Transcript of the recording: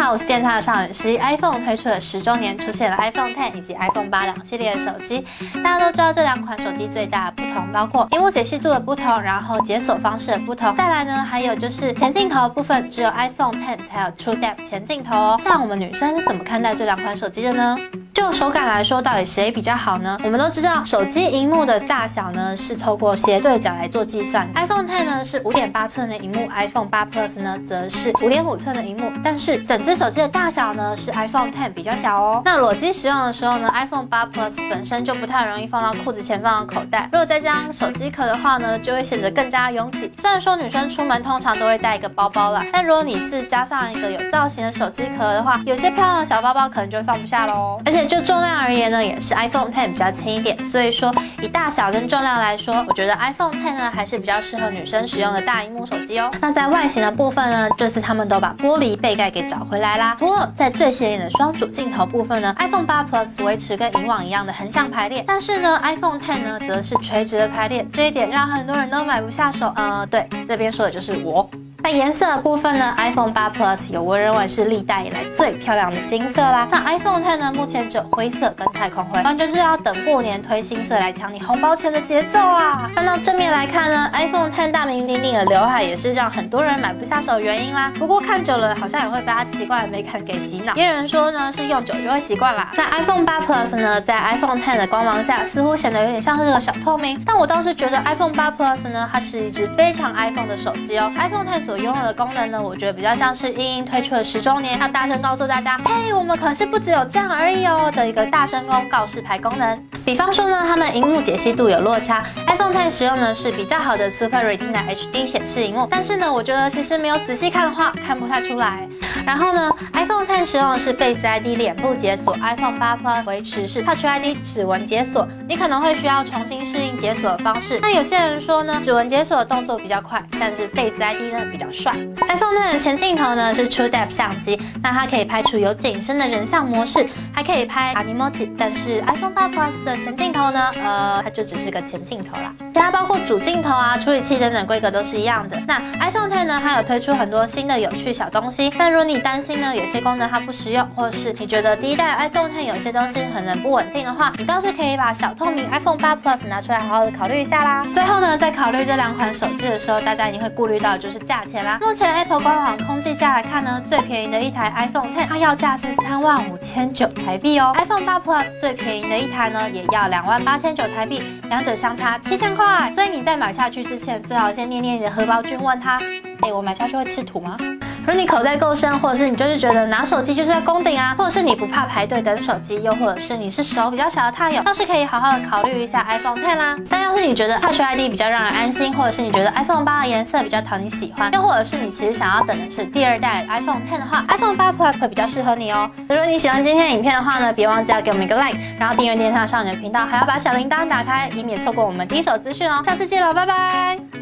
好，我是电塔少女时 iPhone 推出了十周年，出现了 iPhone Ten 以及 iPhone 八两系列的手机。大家都知道这两款手机最大的不同，包括屏幕解析度的不同，然后解锁方式的不同。再来呢，还有就是前镜头部分，只有 iPhone Ten 才有 True Depth 前镜头哦。那我们女生是怎么看待这两款手机的呢？手感来说，到底谁比较好呢？我们都知道，手机荧幕的大小呢是透过斜对角来做计算。iPhone Ten 呢是五点八寸的荧幕，iPhone 八 Plus 呢则是五点五寸的荧幕。但是整只手机的大小呢是 iPhone Ten 比较小哦。那裸机使用的时候呢，iPhone 八 Plus 本身就不太容易放到裤子前方的口袋。如果再加上手机壳的话呢，就会显得更加拥挤。虽然说女生出门通常都会带一个包包啦，但如果你是加上一个有造型的手机壳的话，有些漂亮的小包包可能就会放不下喽。而且就重量而言呢，也是 iPhone Ten 比较轻一点。所以说以大小跟重量来说，我觉得 iPhone Ten 呢还是比较适合女生使用的大荧幕手机哦。那在外形的部分呢，这次他们都把玻璃背盖给找回来啦。不过在最显眼的双主镜头部分呢，iPhone 八 Plus 维持跟以往一样的横向排列，但是呢 iPhone Ten 呢则是垂直的排列，这一点让很多人都买不下手。呃，对，这边说的就是我。那颜色的部分呢？iPhone 八 Plus 有我认为是历代以来最漂亮的金色啦。那 iPhone Ten 呢？目前只有灰色跟太空灰，完全是要等过年推新色来抢你红包钱的节奏啊！翻到正面来看呢，iPhone Ten 大名鼎鼎的刘海也是让很多人买不下手的原因啦。不过看久了好像也会被它奇怪的美感给洗脑。也有人说呢，是用久就会习惯啦。那 iPhone 八 Plus 呢，在 iPhone Ten 的光芒下，似乎显得有点像是个小透明。但我倒是觉得 iPhone 八 Plus 呢，它是一只非常 iPhone 的手机哦。iPhone Ten 所拥有的功能呢，我觉得比较像是英英推出了十周年，要大声告诉大家，嘿，我们可是不只有这样而已哦的一个大声公告示牌功能。比方说呢，他们荧幕解析度有落差，iPhone Ten 使用的是比较好的 Super Retina HD 显示荧幕，但是呢，我觉得其实没有仔细看的话，看不太出来。然后呢，iPhone Ten 使用的是 Face ID 脸部解锁，iPhone 八 Plus 维持是 Touch ID 指纹解锁，你可能会需要重新适应解锁的方式。那有些人说呢，指纹解锁的动作比较快，但是 Face ID 呢比较帅。iPhone Ten 的前镜头呢是 True Depth 相机，那它可以拍出有景深的人像模式，还可以拍 Animoji。但是 iPhone 八 Plus 的前镜头呢，呃，它就只是个前镜头啦。其他包括主镜头啊、处理器等等规格都是一样的。那 iPhone Ten 呢，它有推出很多新的有趣小东西，但如果你担心呢有些功能它不实用，或者是你觉得第一代 iPhone Ten 有些东西可能不稳定的话，你倒是可以把小透明 iPhone 八 Plus 拿出来好好的考虑一下啦。最后呢，在考虑这两款手机的时候，大家一定会顾虑到就是价钱啦。目前 Apple 官网空计价来看呢，最便宜的一台 iPhone Ten 它要价是三万五千九台币哦，iPhone 八 Plus 最便宜的一台呢也要两万八千九台币，两者相差七千块。所以你在买下去之前，最好先念念你的荷包君，问他，哎，我买下去会吃土吗？如果你口袋够深，或者是你就是觉得拿手机就是要攻顶啊，或者是你不怕排队等手机，又或者是你是手比较小的太友，倒是可以好好的考虑一下 iPhone Ten 啦。但要是你觉得 Touch ID 比较让人安心，或者是你觉得 iPhone 八的颜色比较讨你喜欢，又或者是你其实想要等的是第二代 iPhone Ten 的话，iPhone 八 Plus 会比较适合你哦。如果你喜欢今天的影片的话呢，别忘记要给我们一个 like，然后订阅电商少女的频道，还要把小铃铛打开，以免错过我们第一手资讯哦。下次见了，拜拜。